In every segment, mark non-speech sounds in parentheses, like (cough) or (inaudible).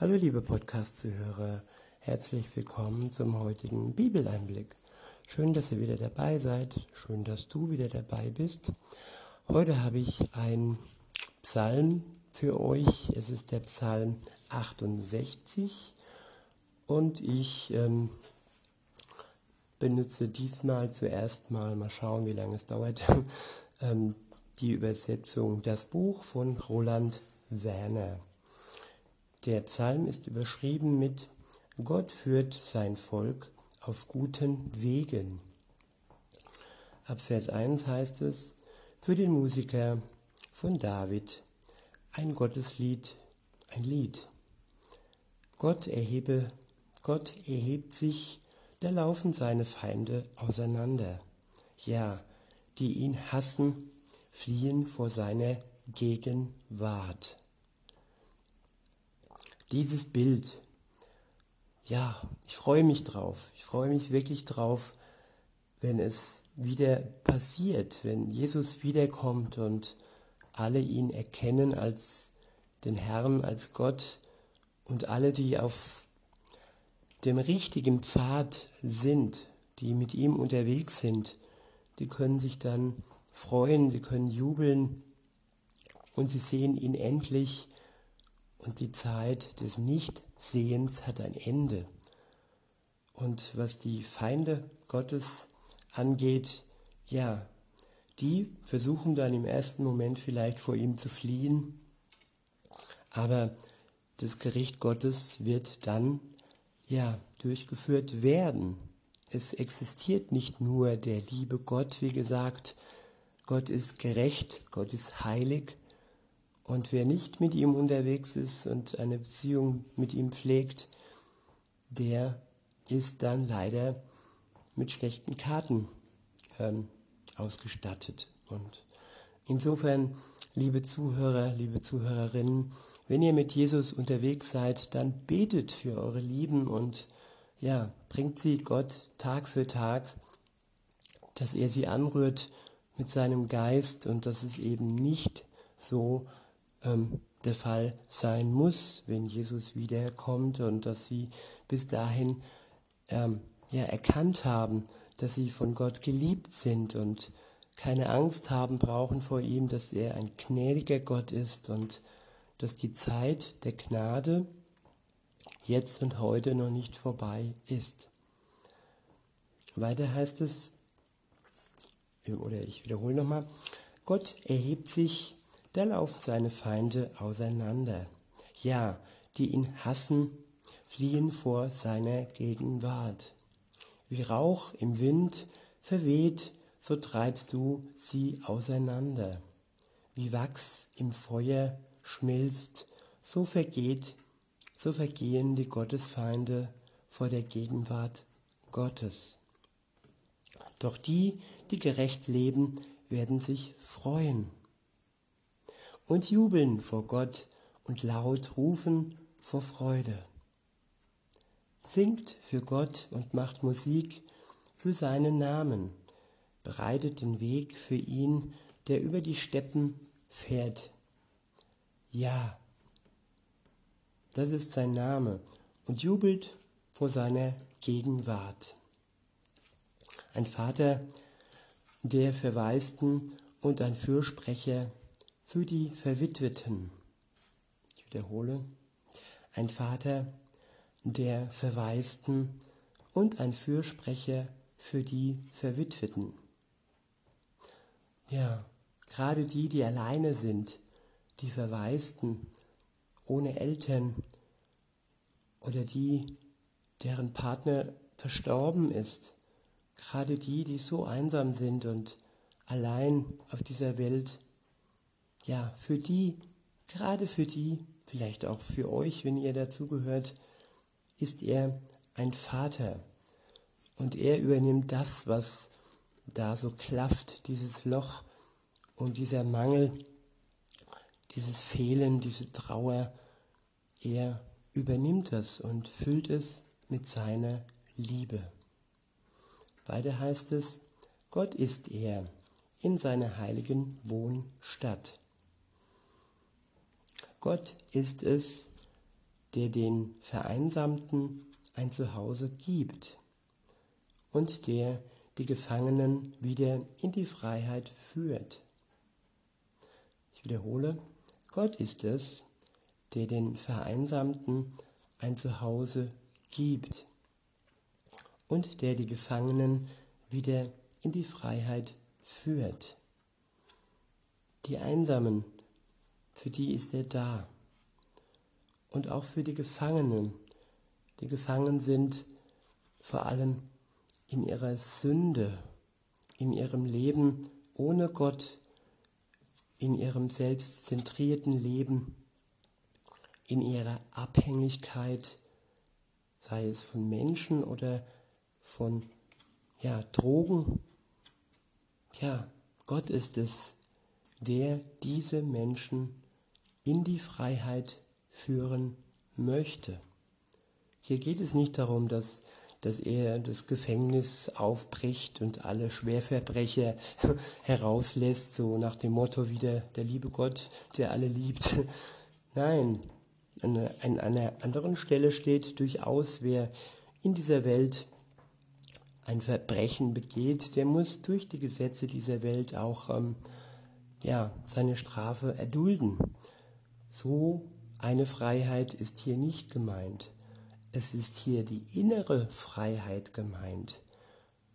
Hallo liebe Podcast-Zuhörer, herzlich willkommen zum heutigen Bibeleinblick. Schön, dass ihr wieder dabei seid, schön, dass du wieder dabei bist. Heute habe ich einen Psalm für euch. Es ist der Psalm 68 und ich ähm, benutze diesmal zuerst mal, mal schauen, wie lange es dauert, (laughs) ähm, die Übersetzung Das Buch von Roland Werner. Der Psalm ist überschrieben mit Gott führt sein Volk auf guten Wegen. Ab Vers 1 heißt es, für den Musiker von David ein Gotteslied, ein Lied. Gott erhebe, Gott erhebt sich, da laufen seine Feinde auseinander. Ja, die ihn hassen, fliehen vor seiner Gegenwart dieses Bild, ja, ich freue mich drauf. Ich freue mich wirklich drauf, wenn es wieder passiert, wenn Jesus wiederkommt und alle ihn erkennen als den Herrn, als Gott und alle, die auf dem richtigen Pfad sind, die mit ihm unterwegs sind, die können sich dann freuen, sie können jubeln und sie sehen ihn endlich und die Zeit des Nichtsehens hat ein Ende. Und was die Feinde Gottes angeht, ja, die versuchen dann im ersten Moment vielleicht vor ihm zu fliehen, aber das Gericht Gottes wird dann ja durchgeführt werden. Es existiert nicht nur der liebe Gott, wie gesagt, Gott ist gerecht, Gott ist heilig, und wer nicht mit ihm unterwegs ist und eine Beziehung mit ihm pflegt, der ist dann leider mit schlechten Karten ähm, ausgestattet. Und insofern, liebe Zuhörer, liebe Zuhörerinnen, wenn ihr mit Jesus unterwegs seid, dann betet für eure Lieben und ja, bringt sie Gott Tag für Tag, dass er sie anrührt mit seinem Geist und dass es eben nicht so ähm, der Fall sein muss, wenn Jesus wiederkommt und dass sie bis dahin ähm, ja, erkannt haben, dass sie von Gott geliebt sind und keine Angst haben brauchen vor ihm, dass er ein gnädiger Gott ist und dass die Zeit der Gnade jetzt und heute noch nicht vorbei ist. Weiter heißt es, oder ich wiederhole nochmal, Gott erhebt sich da laufen seine Feinde auseinander. Ja, die ihn hassen, fliehen vor seiner Gegenwart. Wie Rauch im Wind verweht, so treibst du sie auseinander. Wie Wachs im Feuer schmilzt, so vergeht, so vergehen die Gottesfeinde vor der Gegenwart Gottes. Doch die, die gerecht leben, werden sich freuen und jubeln vor Gott und laut rufen vor Freude. Singt für Gott und macht Musik für seinen Namen, bereitet den Weg für ihn, der über die Steppen fährt. Ja, das ist sein Name und jubelt vor seiner Gegenwart. Ein Vater der Verwaisten und ein Fürsprecher für die Verwitweten. Ich wiederhole, ein Vater der Verwaisten und ein Fürsprecher für die Verwitweten. Ja, gerade die, die alleine sind, die Verwaisten, ohne Eltern oder die, deren Partner verstorben ist, gerade die, die so einsam sind und allein auf dieser Welt ja, für die, gerade für die, vielleicht auch für euch, wenn ihr dazugehört, ist er ein Vater. Und er übernimmt das, was da so klafft, dieses Loch und dieser Mangel, dieses Fehlen, diese Trauer. Er übernimmt das und füllt es mit seiner Liebe. Weiter heißt es, Gott ist er in seiner heiligen Wohnstadt. Gott ist es, der den Vereinsamten ein Zuhause gibt und der die Gefangenen wieder in die Freiheit führt. Ich wiederhole, Gott ist es, der den Vereinsamten ein Zuhause gibt und der die Gefangenen wieder in die Freiheit führt. Die Einsamen, für die ist er da. Und auch für die Gefangenen, die gefangen sind vor allem in ihrer Sünde, in ihrem Leben ohne Gott, in ihrem selbstzentrierten Leben, in ihrer Abhängigkeit, sei es von Menschen oder von ja, Drogen. Ja, Gott ist es, der diese Menschen in die Freiheit führen möchte. Hier geht es nicht darum, dass, dass er das Gefängnis aufbricht und alle Schwerverbrecher (laughs) herauslässt, so nach dem Motto wieder der liebe Gott, der alle liebt. (laughs) Nein, an, einer anderen Stelle steht durchaus, wer in dieser Welt ein Verbrechen begeht, der muss durch die Gesetze dieser Welt auch ähm, ja, seine Strafe erdulden. So eine Freiheit ist hier nicht gemeint. Es ist hier die innere Freiheit gemeint.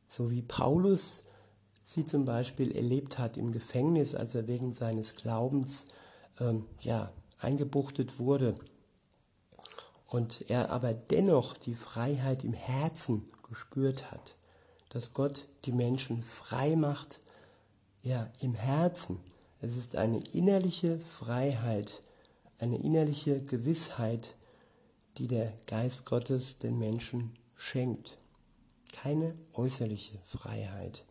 So wie Paulus sie zum Beispiel erlebt hat im Gefängnis, als er wegen seines Glaubens ähm, ja, eingebuchtet wurde. Und er aber dennoch die Freiheit im Herzen gespürt hat dass Gott die Menschen frei macht, ja, im Herzen. Es ist eine innerliche Freiheit, eine innerliche Gewissheit, die der Geist Gottes den Menschen schenkt. Keine äußerliche Freiheit.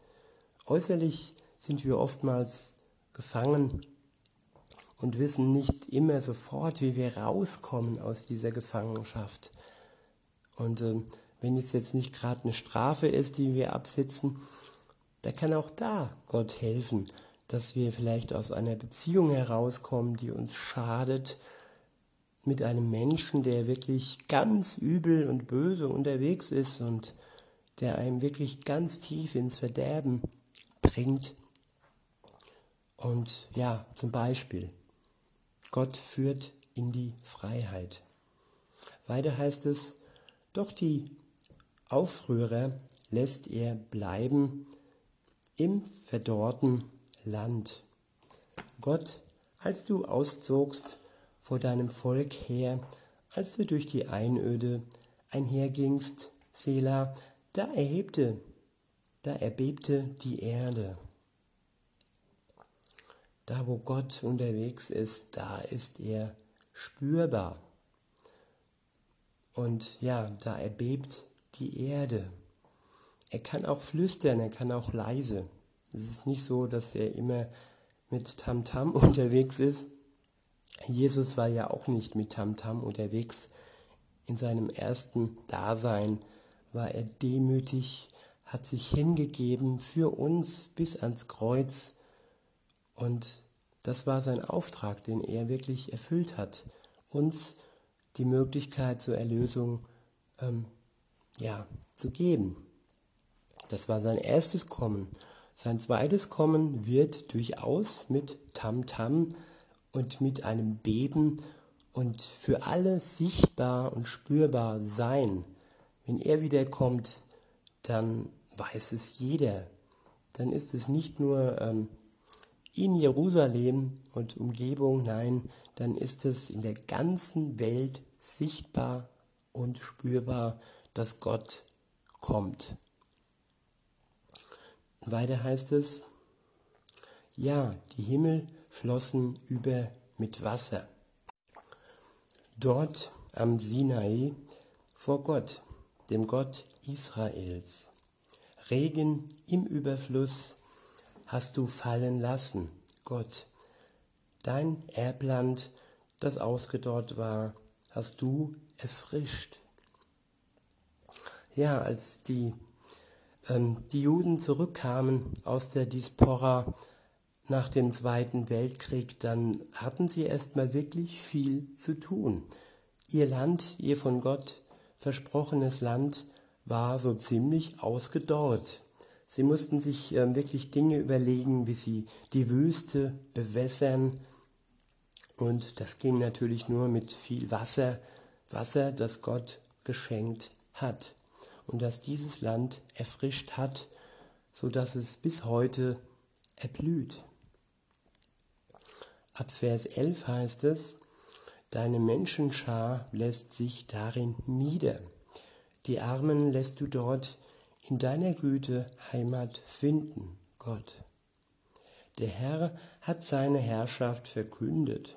Äußerlich sind wir oftmals gefangen und wissen nicht immer sofort, wie wir rauskommen aus dieser Gefangenschaft. Und äh, wenn es jetzt nicht gerade eine Strafe ist, die wir absitzen, da kann auch da Gott helfen, dass wir vielleicht aus einer Beziehung herauskommen, die uns schadet, mit einem Menschen, der wirklich ganz übel und böse unterwegs ist und der einem wirklich ganz tief ins Verderben bringt. Und ja, zum Beispiel, Gott führt in die Freiheit. Weiter heißt es, doch die Aufrührer lässt er bleiben im verdorrten Land. Gott, als du auszogst vor deinem Volk her, als du durch die Einöde einhergingst, Sela, da erhebte, da erbebte die Erde. Da, wo Gott unterwegs ist, da ist er spürbar. Und ja, da erbebt die Erde. Er kann auch flüstern, er kann auch leise. Es ist nicht so, dass er immer mit Tamtam -Tam (laughs) unterwegs ist. Jesus war ja auch nicht mit Tamtam -Tam unterwegs. In seinem ersten Dasein war er demütig, hat sich hingegeben für uns bis ans Kreuz. Und das war sein Auftrag, den er wirklich erfüllt hat, uns die Möglichkeit zur Erlösung ähm, ja, zu geben. Das war sein erstes Kommen. Sein zweites Kommen wird durchaus mit Tamtam -Tam und mit einem Beben und für alle sichtbar und spürbar sein. Wenn er wiederkommt, dann weiß es jeder. Dann ist es nicht nur ähm, in Jerusalem und Umgebung, nein, dann ist es in der ganzen Welt sichtbar und spürbar dass Gott kommt. Weiter heißt es, ja, die Himmel flossen über mit Wasser. Dort am Sinai vor Gott, dem Gott Israels. Regen im Überfluss hast du fallen lassen, Gott. Dein Erbland, das ausgedorrt war, hast du erfrischt ja, als die, die Juden zurückkamen aus der Diaspora nach dem Zweiten Weltkrieg, dann hatten sie erstmal wirklich viel zu tun. Ihr Land, ihr von Gott versprochenes Land, war so ziemlich ausgedorrt. Sie mussten sich äh, wirklich Dinge überlegen, wie sie die Wüste bewässern. Und das ging natürlich nur mit viel Wasser, Wasser, das Gott geschenkt hat und das dieses Land erfrischt hat, so dass es bis heute erblüht. Ab Vers 11 heißt es, Deine Menschenschar lässt sich darin nieder. Die Armen lässt du dort in deiner Güte Heimat finden, Gott. Der Herr hat seine Herrschaft verkündet,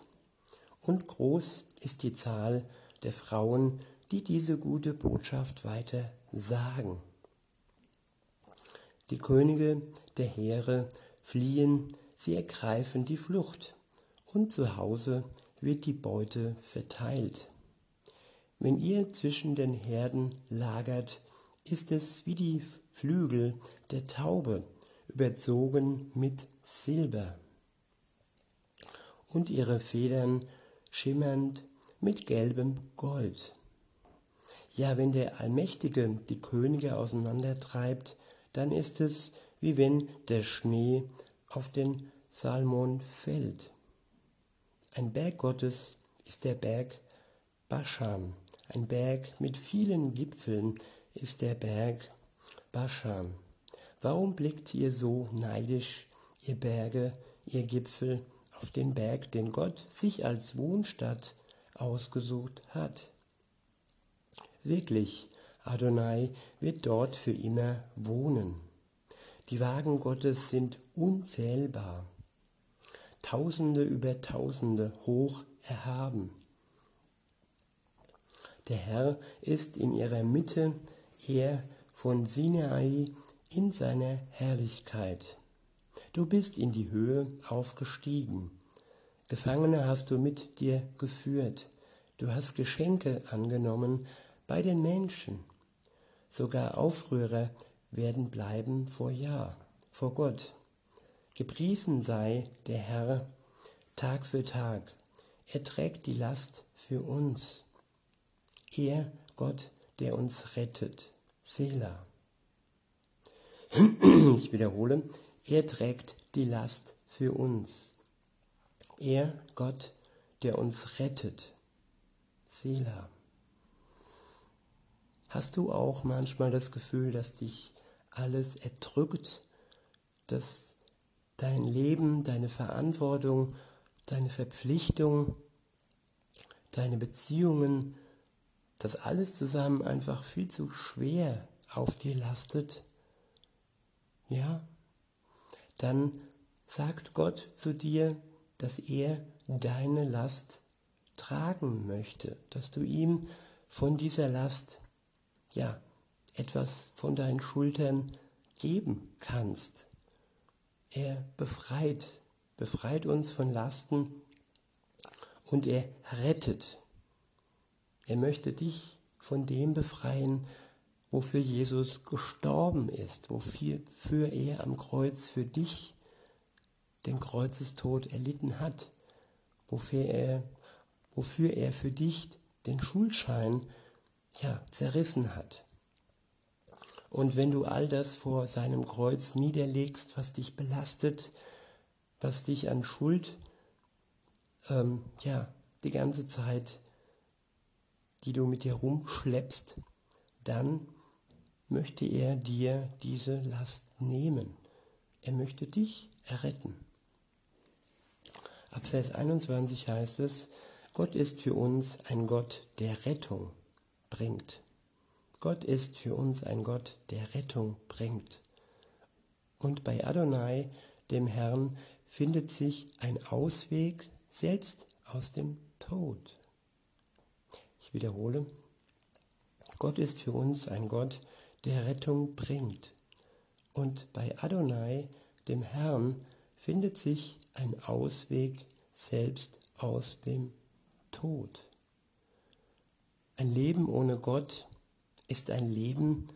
und groß ist die Zahl der Frauen, die diese gute Botschaft weiter sagen. Die Könige der Heere fliehen, sie ergreifen die Flucht, und zu Hause wird die Beute verteilt. Wenn ihr zwischen den Herden lagert, ist es wie die Flügel der Taube, überzogen mit Silber, und ihre Federn schimmernd mit gelbem Gold. Ja, wenn der Allmächtige die Könige auseinandertreibt, dann ist es, wie wenn der Schnee auf den Salmon fällt. Ein Berg Gottes ist der Berg Baschan. Ein Berg mit vielen Gipfeln ist der Berg Baschan. Warum blickt ihr so neidisch, ihr Berge, ihr Gipfel, auf den Berg, den Gott sich als Wohnstadt ausgesucht hat? Wirklich, Adonai wird dort für immer wohnen. Die Wagen Gottes sind unzählbar. Tausende über Tausende hoch erhaben. Der Herr ist in ihrer Mitte, er von Sinai in seiner Herrlichkeit. Du bist in die Höhe aufgestiegen. Gefangene hast du mit dir geführt. Du hast Geschenke angenommen bei den Menschen. Sogar Aufrührer werden bleiben vor Ja, vor Gott. Gepriesen sei der Herr Tag für Tag. Er trägt die Last für uns. Er, Gott, der uns rettet. Selah. (clears throat) Ich wiederhole, er trägt die Last für uns. Er, Gott, der uns rettet. Selah. Hast du auch manchmal das Gefühl, dass dich alles erdrückt, dass dein Leben, deine Verantwortung, deine Verpflichtung, deine Beziehungen, das alles zusammen einfach viel zu schwer auf dir lastet, ja, dann sagt Gott zu dir, dass er deine Last tragen möchte, dass du ihm von dieser Last, ja, etwas von deinen Schultern geben kannst. Er befreit, befreit uns von Lasten und er rettet. Er möchte dich von dem befreien, wofür Jesus gestorben ist, wofür er am Kreuz für dich den Kreuzestod erlitten hat, wofür er, wofür er für dich den Schulschein ja, zerrissen hat. Und wenn du all das vor seinem Kreuz niederlegst, was dich belastet, was dich an Schuld, ähm, ja, die ganze Zeit, die du mit dir rumschleppst, dann möchte er dir diese Last nehmen. Er möchte dich erretten. Ab Vers 21 heißt es, Gott ist für uns ein Gott, der Rettung bringt. Gott ist für uns ein Gott, der Rettung bringt. Und bei Adonai, dem Herrn, findet sich ein Ausweg selbst aus dem Tod. Ich wiederhole, Gott ist für uns ein Gott, der Rettung bringt. Und bei Adonai, dem Herrn, findet sich ein Ausweg selbst aus dem Tod. Ein Leben ohne Gott ist ein Leben,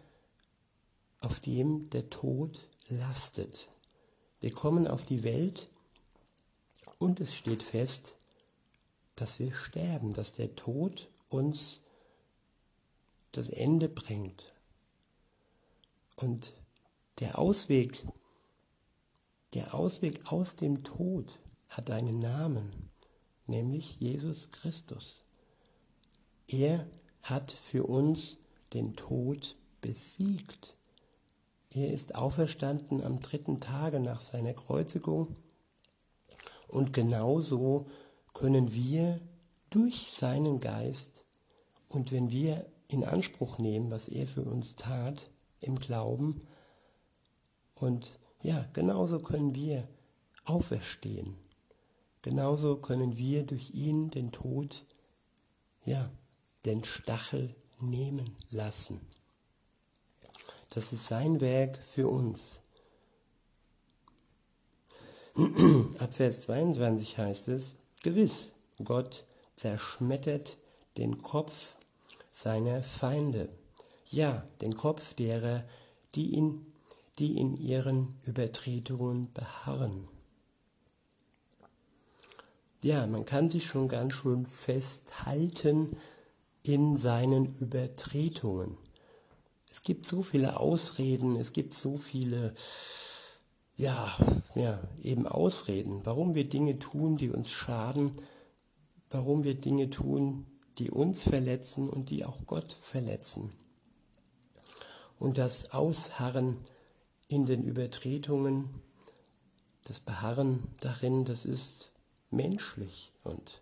auf dem der Tod lastet. Wir kommen auf die Welt und es steht fest, dass wir sterben, dass der Tod uns das Ende bringt. Und der Ausweg, der Ausweg aus dem Tod hat einen Namen, nämlich Jesus Christus. Er hat für uns den Tod besiegt. Er ist auferstanden am dritten Tage nach seiner Kreuzigung und genauso können wir durch seinen Geist und wenn wir in Anspruch nehmen, was er für uns tat, im Glauben, und ja, genauso können wir auferstehen. Genauso können wir durch ihn den Tod, ja, den Stachel nehmen lassen. Das ist sein Werk für uns. (clears throat) Ab Vers 22 heißt es, gewiss, Gott zerschmettert den Kopf seiner Feinde, ja, den Kopf derer, die in, die in ihren Übertretungen beharren. Ja, man kann sich schon ganz schön festhalten in seinen Übertretungen. Es gibt so viele Ausreden, es gibt so viele, ja, ja, eben Ausreden, warum wir Dinge tun, die uns schaden, warum wir Dinge tun, die uns verletzen und die auch Gott verletzen. Und das Ausharren in den Übertretungen, das Beharren darin, das ist menschlich und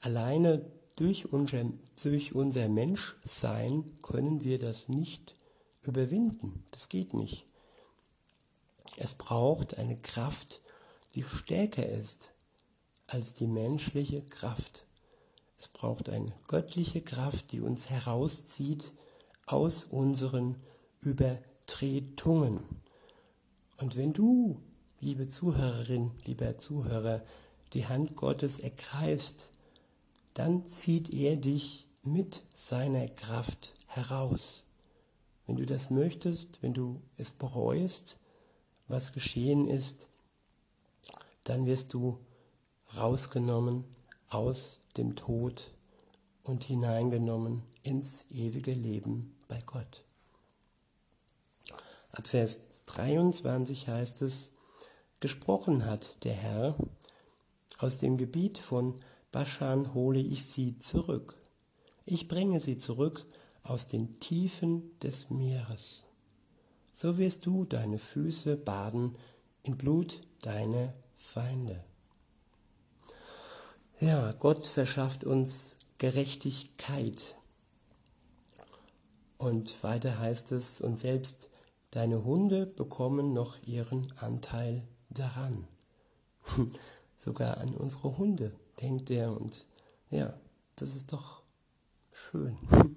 alleine durch unser, durch unser Menschsein können wir das nicht überwinden. Das geht nicht. Es braucht eine Kraft, die stärker ist als die menschliche Kraft. Es braucht eine göttliche Kraft, die uns herauszieht aus unseren Übertretungen. Und wenn du, liebe Zuhörerin, lieber Zuhörer, die Hand Gottes ergreifst, dann zieht er dich mit seiner Kraft heraus. Wenn du das möchtest, wenn du es bereust, was geschehen ist, dann wirst du rausgenommen aus dem Tod und hineingenommen ins ewige Leben bei Gott. Ab Vers 23 heißt es, gesprochen hat der Herr, aus dem Gebiet von Baschan hole ich sie zurück. Ich bringe sie zurück aus den Tiefen des Meeres. So wirst du deine Füße baden im Blut deiner Feinde. Ja, Gott verschafft uns Gerechtigkeit. Und weiter heißt es, und selbst deine Hunde bekommen noch ihren Anteil daran. (laughs) Sogar an unsere Hunde denkt er und ja, das ist doch schön. (laughs)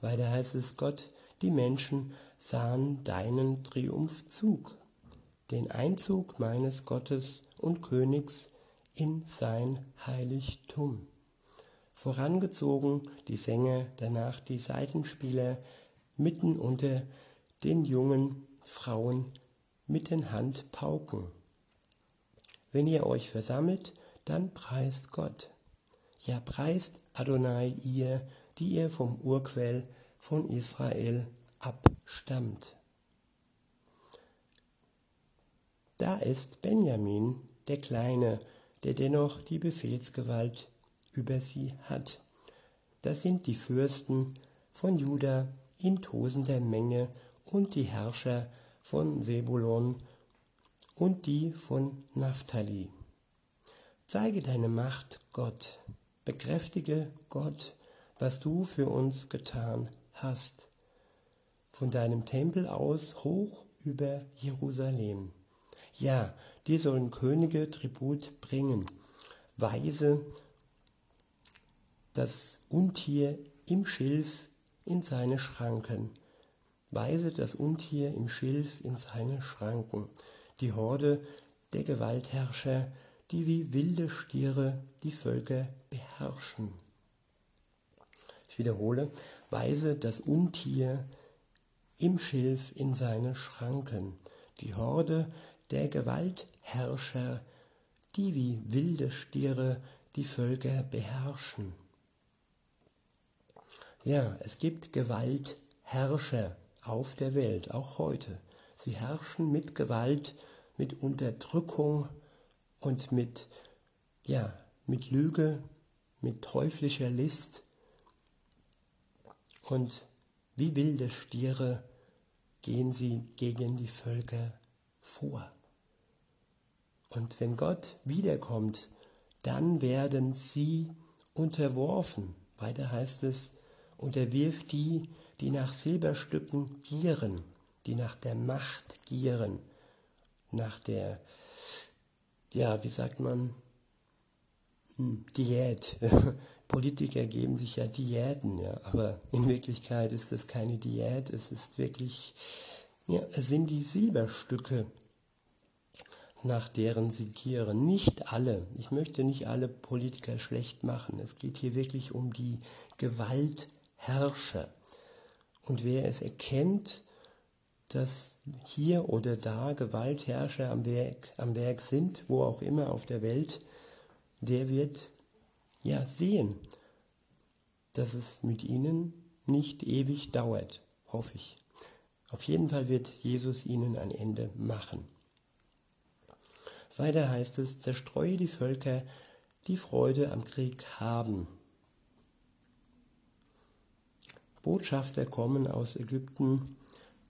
Weiter heißt es, Gott, die Menschen sahen deinen Triumphzug, den Einzug meines Gottes und Königs in sein Heiligtum. Vorangezogen die Sänger, danach die Seitenspieler, mitten unter den jungen Frauen mit den Handpauken. Wenn ihr euch versammelt, dann preist Gott. Ja, preist Adonai ihr, die ihr vom Urquell von Israel abstammt. Da ist Benjamin, der Kleine, der dennoch die Befehlsgewalt über sie hat. Das sind die Fürsten von Juda in tosender Menge und die Herrscher von Sebulon und die von Naphtali. Zeige deine Macht, Gott, bekräftige Gott, was du für uns getan hast, von deinem Tempel aus hoch über Jerusalem. Ja, dir sollen Könige Tribut bringen, Weise das Untier im Schilf in seine Schranken, weise das Untier im Schilf in seine Schranken, die Horde der Gewaltherrscher, die wie wilde Stiere die Völker beherrschen. Ich wiederhole, weise das Untier im Schilf in seine Schranken, die Horde der Gewaltherrscher, die wie wilde Stiere die Völker beherrschen. Ja, es gibt Gewaltherrscher auf der Welt, auch heute. Sie herrschen mit Gewalt, mit Unterdrückung und mit, ja, mit Lüge, mit teuflischer List. Und wie wilde Stiere gehen sie gegen die Völker vor. Und wenn Gott wiederkommt, dann werden sie unterworfen. Weiter heißt es, unterwirft die, die nach Silberstücken gieren, die nach der Macht gieren, nach der, ja, wie sagt man, hm, Diät. (laughs) Politiker geben sich ja Diäten, ja, aber in Wirklichkeit ist es keine Diät, es ist wirklich, ja, es sind die Silberstücke, nach deren sie gieren. Nicht alle, ich möchte nicht alle Politiker schlecht machen, es geht hier wirklich um die Gewaltherrscher. Und wer es erkennt, dass hier oder da Gewaltherrscher am Werk, am Werk sind, wo auch immer auf der Welt, der wird ja sehen, dass es mit ihnen nicht ewig dauert, hoffe ich. Auf jeden Fall wird Jesus ihnen ein Ende machen. Weiter heißt es, zerstreue die Völker, die Freude am Krieg haben. Botschafter kommen aus Ägypten,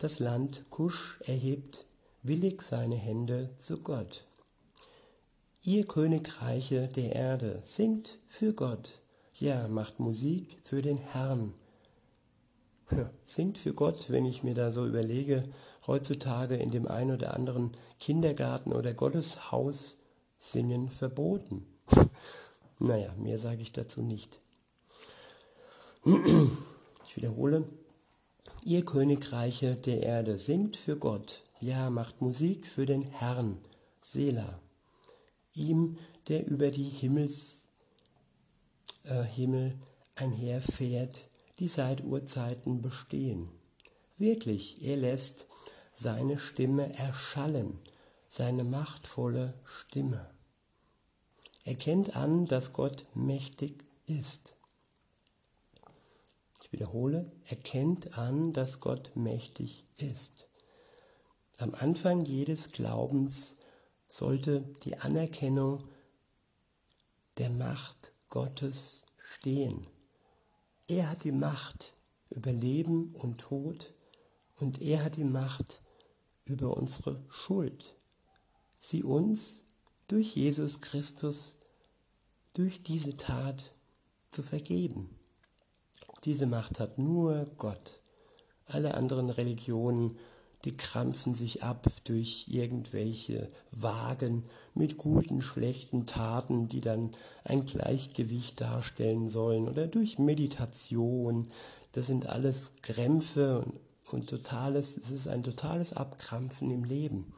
das Land Kusch erhebt willig seine Hände zu Gott. Ihr Königreiche der Erde, singt für Gott, ja, macht Musik für den Herrn. Singt für Gott, wenn ich mir da so überlege, heutzutage in dem einen oder anderen Kindergarten oder Gotteshaus singen verboten. (laughs) naja, mehr sage ich dazu nicht. (clears throat) Ich wiederhole, ihr Königreiche der Erde, singt für Gott, ja, macht Musik für den Herrn, Selah ihm, der über die Himmels, äh, Himmel einherfährt, die seit Urzeiten bestehen. Wirklich, er lässt seine Stimme erschallen, seine machtvolle Stimme. Er kennt an, dass Gott mächtig ist. Wiederhole, er kennt an, dass Gott mächtig ist. Am Anfang jedes Glaubens sollte die Anerkennung der Macht Gottes stehen. Er hat die Macht über Leben und Tod und er hat die Macht über unsere Schuld. Sie uns durch Jesus Christus, durch diese Tat zu vergeben. Diese Macht hat nur Gott. Alle anderen Religionen die krampfen sich ab durch irgendwelche Wagen mit guten, schlechten Taten, die dann ein Gleichgewicht darstellen sollen oder durch Meditation. Das sind alles Krämpfe und, totales, es ist ein totales Abkrampfen im Leben.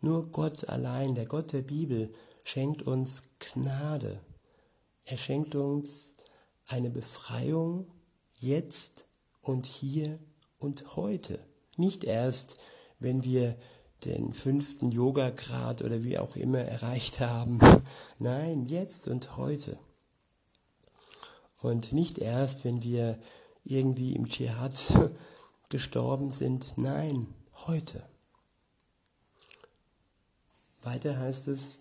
Nur Gott allein, der Gott der Bibel, schenkt uns Gnade. Er schenkt uns eine Befreiung jetzt und hier und heute. Nicht erst, wenn wir den fünften Yoga-Grad oder wie auch immer erreicht haben. (laughs) Nein, jetzt und heute. Und nicht erst, wenn wir irgendwie im Dschihad (laughs) gestorben sind. Nein, heute. Weiter heißt es,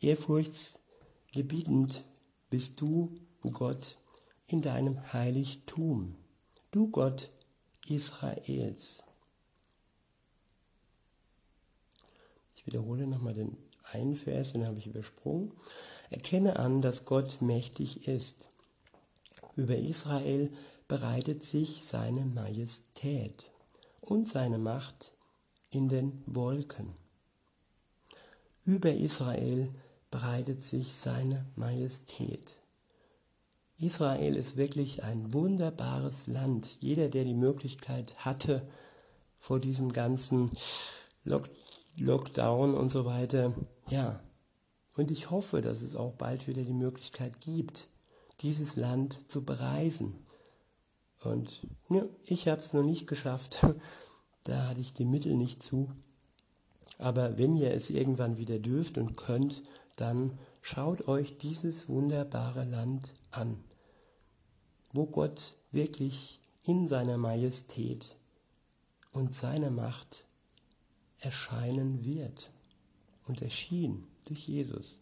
ehrfurchtsgebietend bist du, Gott, in deinem Heiligtum. Du Gott, Israels. Ich wiederhole nochmal den einen Vers, den habe ich übersprungen. Erkenne an, dass Gott mächtig ist. Über Israel bereitet sich seine Majestät und seine Macht in den Wolken. Über Israel breitet sich seine Majestät. Israel ist wirklich ein wunderbares Land. Jeder, der die Möglichkeit hatte, vor diesem ganzen Lock Lockdown und so weiter, ja. Und ich hoffe, dass es auch bald wieder die Möglichkeit gibt, dieses Land zu bereisen. Und ja, ich habe es noch nicht geschafft. (laughs) da hatte ich die Mittel nicht zu. Aber wenn ihr es irgendwann wieder dürft und könnt, dann schaut euch dieses wunderbare Land an, wo Gott wirklich in seiner Majestät und seiner Macht erscheinen wird und erschien durch Jesus.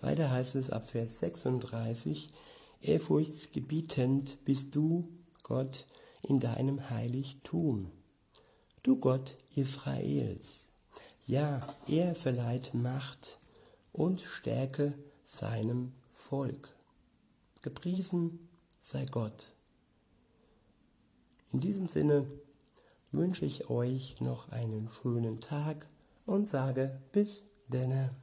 Weiter heißt es ab Vers 36, ehrfurchtsgebietend bist du, Gott, in deinem Heiligtum. Du Gott Israels. Ja, er verleiht Macht und Stärke seinem Volk. Gepriesen sei Gott. In diesem Sinne wünsche ich euch noch einen schönen Tag und sage bis denne.